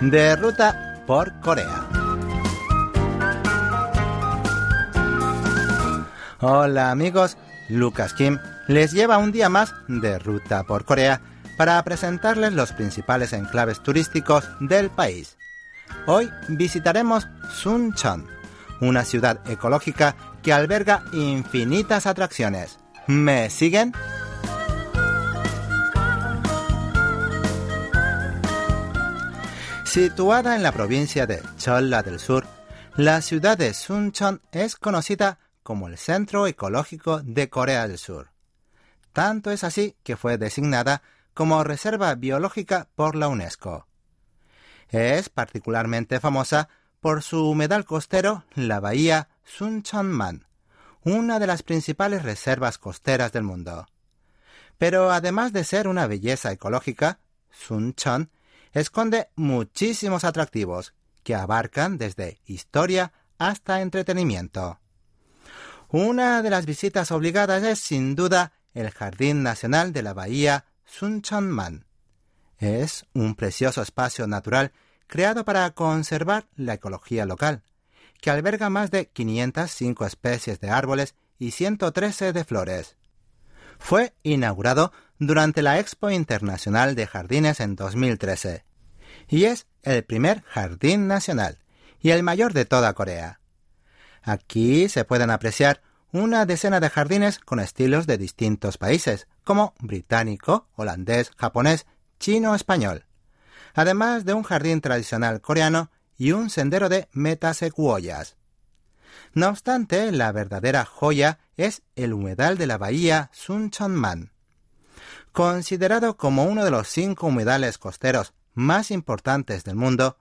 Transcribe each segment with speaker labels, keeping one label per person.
Speaker 1: de ruta por Corea. Hola amigos, Lucas Kim les lleva un día más de ruta por Corea para presentarles los principales enclaves turísticos del país. Hoy visitaremos Suncheon, una ciudad ecológica que alberga infinitas atracciones. ¿Me siguen? Situada en la provincia de Cholla del Sur, la ciudad de Suncheon es conocida como el Centro Ecológico de Corea del Sur. Tanto es así que fue designada como reserva biológica por la UNESCO. Es particularmente famosa por su humedal costero, la bahía Suncheonman, una de las principales reservas costeras del mundo. Pero además de ser una belleza ecológica, Suncheon esconde muchísimos atractivos que abarcan desde historia hasta entretenimiento. Una de las visitas obligadas es sin duda el Jardín Nacional de la Bahía Suncheonman. Es un precioso espacio natural creado para conservar la ecología local, que alberga más de 505 especies de árboles y 113 de flores. Fue inaugurado durante la Expo Internacional de Jardines en 2013 y es el primer jardín nacional y el mayor de toda Corea. Aquí se pueden apreciar una decena de jardines con estilos de distintos países, como británico, holandés, japonés, chino español, además de un jardín tradicional coreano y un sendero de metasecuoyas. No obstante, la verdadera joya es el humedal de la bahía Suncheonman. Considerado como uno de los cinco humedales costeros más importantes del mundo,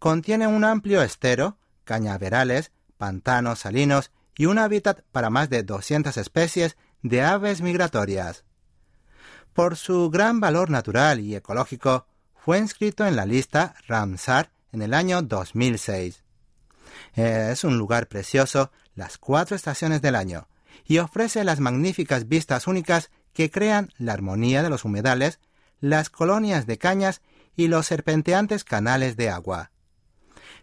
Speaker 1: contiene un amplio estero, cañaverales, pantanos salinos y un hábitat para más de 200 especies de aves migratorias. Por su gran valor natural y ecológico, fue inscrito en la lista Ramsar en el año 2006. Es un lugar precioso las cuatro estaciones del año y ofrece las magníficas vistas únicas que crean la armonía de los humedales, las colonias de cañas y los serpenteantes canales de agua.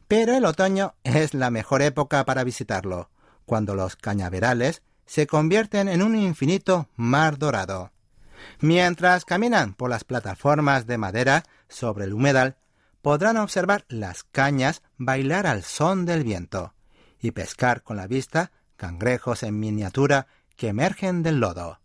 Speaker 1: Pero el otoño es la mejor época para visitarlo, cuando los cañaverales se convierten en un infinito mar dorado. Mientras caminan por las plataformas de madera sobre el humedal, podrán observar las cañas bailar al son del viento y pescar con la vista cangrejos en miniatura que emergen del lodo.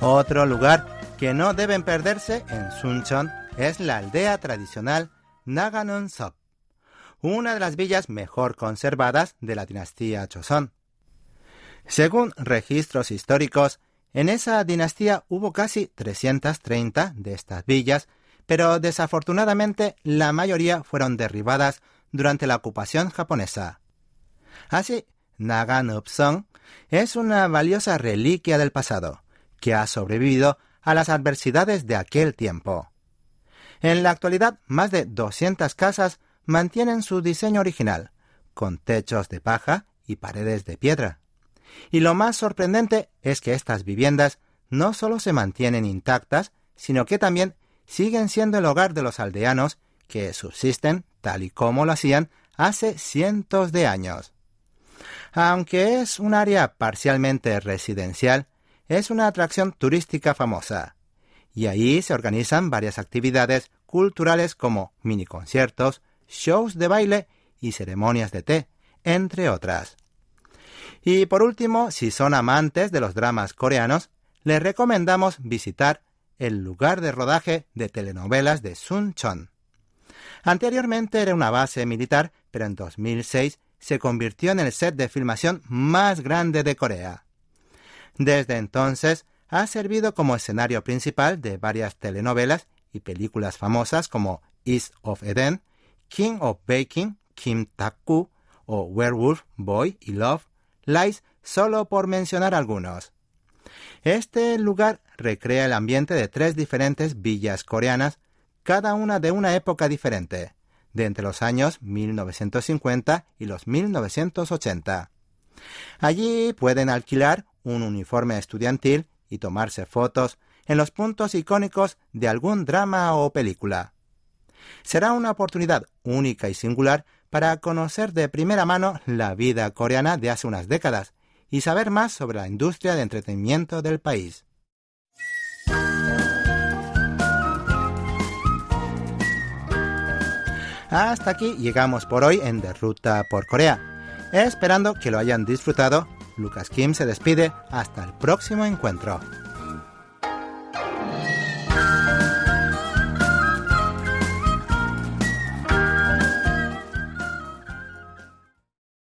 Speaker 1: Otro lugar que no deben perderse en Suncheon es la aldea tradicional Naganon-sop, una de las villas mejor conservadas de la dinastía Choson. Según registros históricos, en esa dinastía hubo casi 330 de estas villas, pero desafortunadamente la mayoría fueron derribadas durante la ocupación japonesa. Así, Naganupsong es una valiosa reliquia del pasado, que ha sobrevivido a las adversidades de aquel tiempo. En la actualidad, más de 200 casas mantienen su diseño original, con techos de paja y paredes de piedra. Y lo más sorprendente es que estas viviendas no solo se mantienen intactas, sino que también siguen siendo el hogar de los aldeanos que subsisten tal y como lo hacían hace cientos de años. Aunque es un área parcialmente residencial, es una atracción turística famosa, y ahí se organizan varias actividades culturales como mini conciertos, shows de baile y ceremonias de té, entre otras. Y por último, si son amantes de los dramas coreanos, les recomendamos visitar el lugar de rodaje de telenovelas de Suncheon. Anteriormente era una base militar, pero en 2006 se convirtió en el set de filmación más grande de Corea. Desde entonces ha servido como escenario principal de varias telenovelas y películas famosas como East of Eden, King of Baking, Kim Tak-ku o Werewolf, Boy y Love, Lies, solo por mencionar algunos. Este lugar recrea el ambiente de tres diferentes villas coreanas, cada una de una época diferente, de entre los años 1950 y los 1980. Allí pueden alquilar un uniforme estudiantil y tomarse fotos en los puntos icónicos de algún drama o película. Será una oportunidad única y singular para conocer de primera mano la vida coreana de hace unas décadas y saber más sobre la industria de entretenimiento del país. Hasta aquí llegamos por hoy en De Ruta por Corea. Esperando que lo hayan disfrutado, Lucas Kim se despide hasta el próximo encuentro.